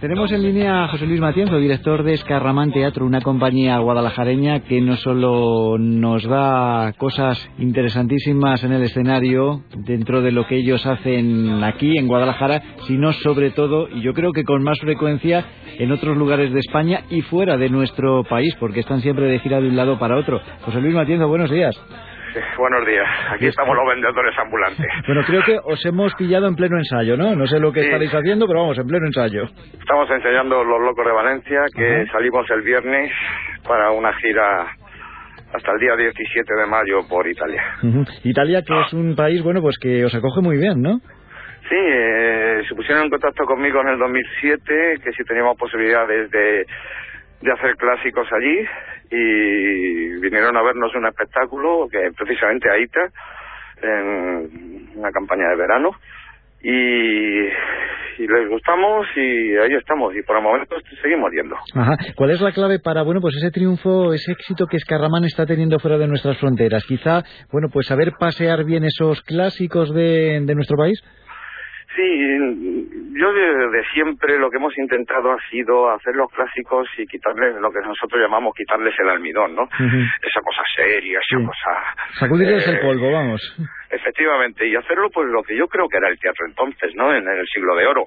Tenemos en línea a José Luis Matienzo, director de Escarramán Teatro, una compañía guadalajareña que no solo nos da cosas interesantísimas en el escenario dentro de lo que ellos hacen aquí en Guadalajara, sino sobre todo, y yo creo que con más frecuencia, en otros lugares de España y fuera de nuestro país, porque están siempre de gira de un lado para otro. José Luis Matienzo, buenos días. Buenos días. Aquí estamos los vendedores ambulantes. Bueno, creo que os hemos pillado en pleno ensayo, ¿no? No sé lo que Sí. estaréis haciendo, pero vamos, en pleno ensayo. Estamos enseñando Los Locos de Valencia, que salimos el viernes para una gira hasta el día 17 de mayo por Italia. Italia, que es un país, bueno, pues que os acoge muy bien, ¿no? Sí, eh, se pusieron en contacto conmigo en el 2007, que si teníamos posibilidades de, de hacer clásicos allí, y vinieron a vernos un espectáculo, que precisamente a Ita, en una campaña de verano, y, y les gustamos y ahí estamos, y por el momento seguimos yendo. Ajá. ¿Cuál es la clave para, bueno, pues ese triunfo, ese éxito que Escarramán está teniendo fuera de nuestras fronteras? Quizá, bueno, pues saber pasear bien esos clásicos de, de nuestro país. Sí, yo de, de siempre lo que hemos intentado ha sido hacer los clásicos y quitarles lo que nosotros llamamos quitarles el almidón, ¿no? Esa cosa seria, esa Sí. cosa... Sacudirles eh, el polvo, vamos. Efectivamente, y hacerlo pues lo que yo creo que era el teatro entonces, ¿no? En el siglo de oro.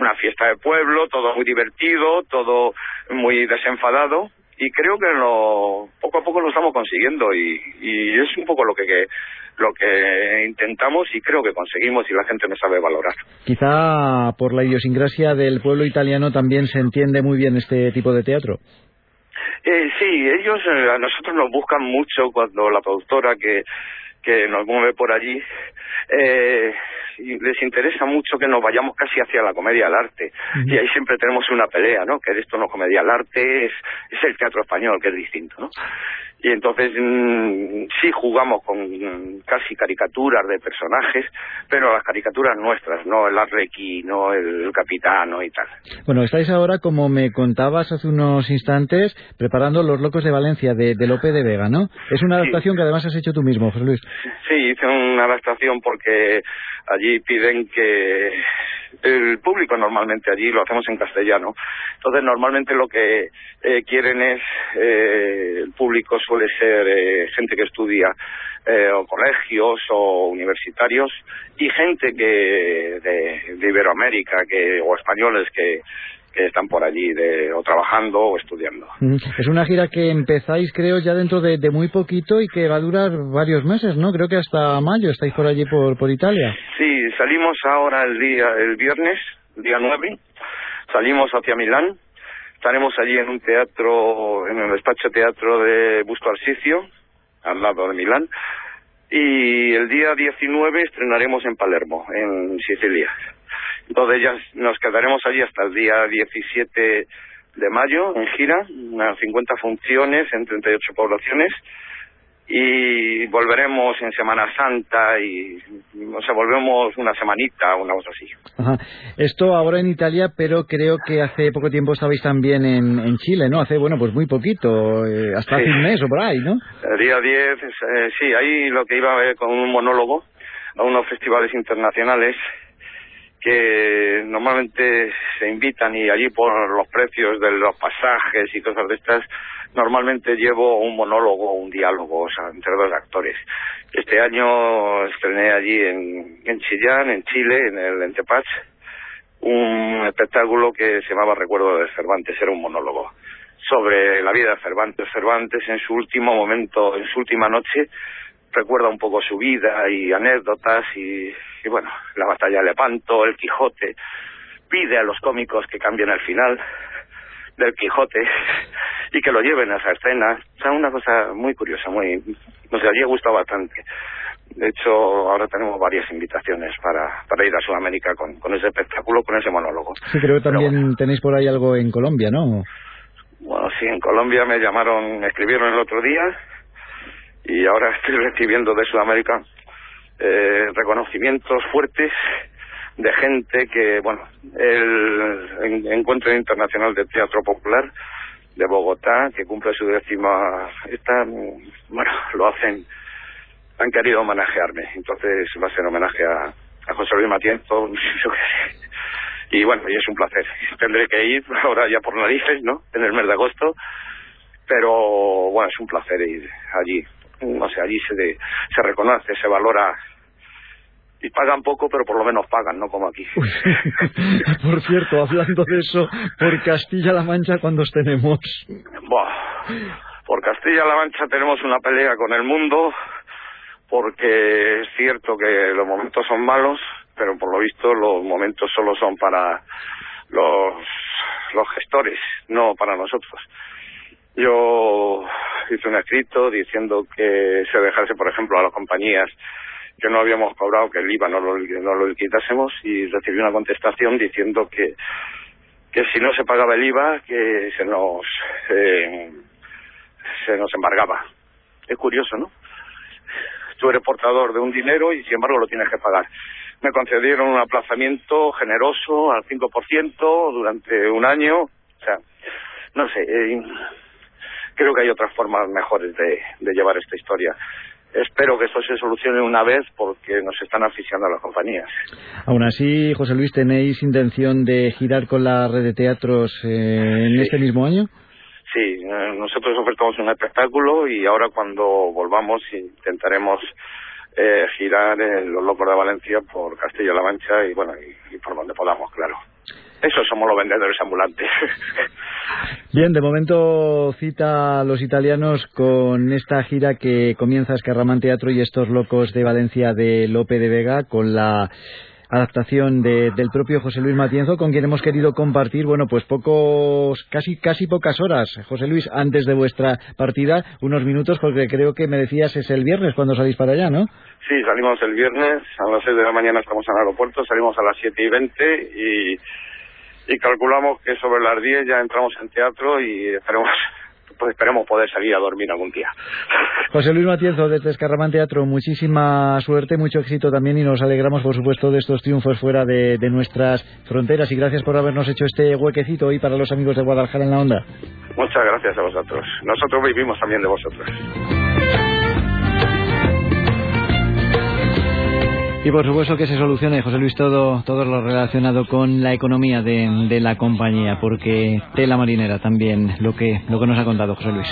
Una fiesta de pueblo, todo muy divertido, todo muy desenfadado, y creo que lo, poco a poco lo estamos consiguiendo, y, y es un poco lo que, que lo que intentamos y creo que conseguimos y la gente me sabe valorar. Quizá por la idiosincrasia del pueblo italiano también se entiende muy bien este tipo de teatro. Eh, sí, ellos eh, a nosotros nos buscan mucho cuando la productora que, que nos mueve por allí eh, les interesa mucho que nos vayamos casi hacia la comedia al arte. Y ahí siempre tenemos una pelea, ¿no? Que esto no es comedia al arte, es, es el teatro español, que es distinto, ¿no? Y entonces mm, sí jugamos con mm, casi caricaturas de personajes, pero las caricaturas nuestras, no el arlequí, no el capitano y tal. Bueno, estáis ahora, como me contabas hace unos instantes, preparando Los Locos de Valencia de, de Lope de Vega, ¿no? Es una Sí. adaptación que además has hecho tú mismo, José Luis. Sí, hice una adaptación porque allí piden que el público normalmente allí lo hacemos en castellano. Entonces normalmente lo que eh, quieren es eh, el público suele ser eh, gente que estudia eh, o colegios o universitarios y gente que de, de Iberoamérica que o españoles que que están por allí de, o trabajando o estudiando. Mm, Es una gira que empezáis, creo, ya dentro de, de muy poquito y que va a durar varios meses, ¿no? Creo que hasta mayo estáis por allí, por, por Italia. Sí, salimos ahora el día, el viernes, día 9, salimos hacia Milán, estaremos allí en un teatro, en el despacho teatro de Busto Arsizio, al lado de Milán, y el día 19 estrenaremos en Palermo, en Sicilia. Entonces ya nos quedaremos allí hasta el día 17 de mayo en gira, unas 50 funciones en 38 poblaciones y volveremos en Semana Santa y o sea volvemos una semanita una cosa así Ajá. Esto ahora en Italia, pero creo que hace poco tiempo estabais también en, en Chile, ¿no? Hace, bueno, pues muy poquito, eh, hasta Sí. hace un mes o por ahí, ¿no? el día 10 eh, sí ahí lo que iba a ver con un monólogo a unos festivales internacionales que normalmente se invitan y allí por los precios de los pasajes y cosas de estas normalmente llevo un monólogo un diálogo o sea, entre dos actores. Este año estrené allí en, en Chillán en Chile en el Entepach un espectáculo que se llamaba Recuerdo de Cervantes. Era un monólogo sobre la vida de Cervantes. Cervantes en su último momento en su última noche recuerda un poco su vida y anécdotas y, y bueno, la batalla de Lepanto, el Quijote, pide a los cómicos que cambien el final del Quijote y que lo lleven a esa escena. O sea, una cosa muy curiosa, muy... Nos había gustado bastante. De hecho, ahora tenemos varias invitaciones para, para ir a Sudamérica con, con ese espectáculo, con ese monólogo. Sí, creo que también tenéis por ahí algo en Colombia, ¿no? Bueno, sí, en Colombia me llamaron, me escribieron el otro día y ahora estoy recibiendo de Sudamérica eh, reconocimientos fuertes de gente que, bueno, el Encuentro Internacional de Teatro Popular de Bogotá, que cumple su décima, esta, bueno, lo hacen, han querido homenajearme, entonces va a ser homenaje a, a José Luis Matienzo, y bueno, y es un placer. Tendré que ir ahora ya por narices, ¿no? En el mes de agosto, pero bueno, es un placer ir allí. No sé, allí se, se reconoce, se valora y pagan poco, pero por lo menos pagan, no como aquí. por cierto, hablando de eso, por Castilla-La Mancha, ¿cuántos tenemos? por Castilla-La Mancha tenemos una pelea con el mundo, porque es cierto que los momentos son malos, pero por lo visto los momentos solo son para los, los gestores, no para nosotros. Yo hice un escrito diciendo que se dejase, por ejemplo, a las compañías que no habíamos cobrado, que el IVA no lo, no lo quitásemos y recibí una contestación diciendo que, que si no se pagaba el IVA, que se nos, eh, se nos embargaba. Es curioso, ¿no? Tú eres portador de un dinero y sin embargo lo tienes que pagar. Me concedieron un aplazamiento generoso al 5% durante un año. O sea, no sé, eh, creo que hay otras formas mejores de, de llevar esta historia espero que esto se solucione una vez porque nos están asfixiando las compañías. Aún así, José Luis, ¿tenéis intención de girar con la red de teatros eh, en este mismo año? Sí, eh, nosotros ofertamos un espectáculo y ahora cuando volvamos intentaremos eh, girar en Los Locos de Valencia por Castilla-La Mancha y bueno, y por donde podamos, claro. Eso somos los vendedores ambulantes. Bien, de momento cita a los italianos con esta gira que comienza Escarramán Teatro y estos locos de Valencia de Lope de Vega con la adaptación del propio José Luis Matienzo, con quien hemos querido compartir, bueno, pues pocos, casi, casi pocas horas, José Luis, antes de vuestra partida, unos minutos, porque creo que me decías es el viernes cuando salís para allá, ¿no? Sí, salimos el viernes, a las 6 de la mañana estamos en el aeropuerto, salimos a las 7 y 20 y y calculamos que sobre las 10 ya entramos en teatro y esperemos pues esperemos poder salir a dormir algún día. José Luis Matienzo desde Escarramán Teatro, muchísima suerte, mucho éxito también y nos alegramos por supuesto de estos triunfos fuera de, de nuestras fronteras y gracias por habernos hecho este huequecito hoy para los amigos de Guadalajara en la onda. Muchas gracias a vosotros. Nosotros vivimos también de vosotros. Y por supuesto que se solucione, José Luis, todo, todo lo relacionado con la economía de, de la compañía, porque tela marinera también, lo que, lo que nos ha contado José Luis.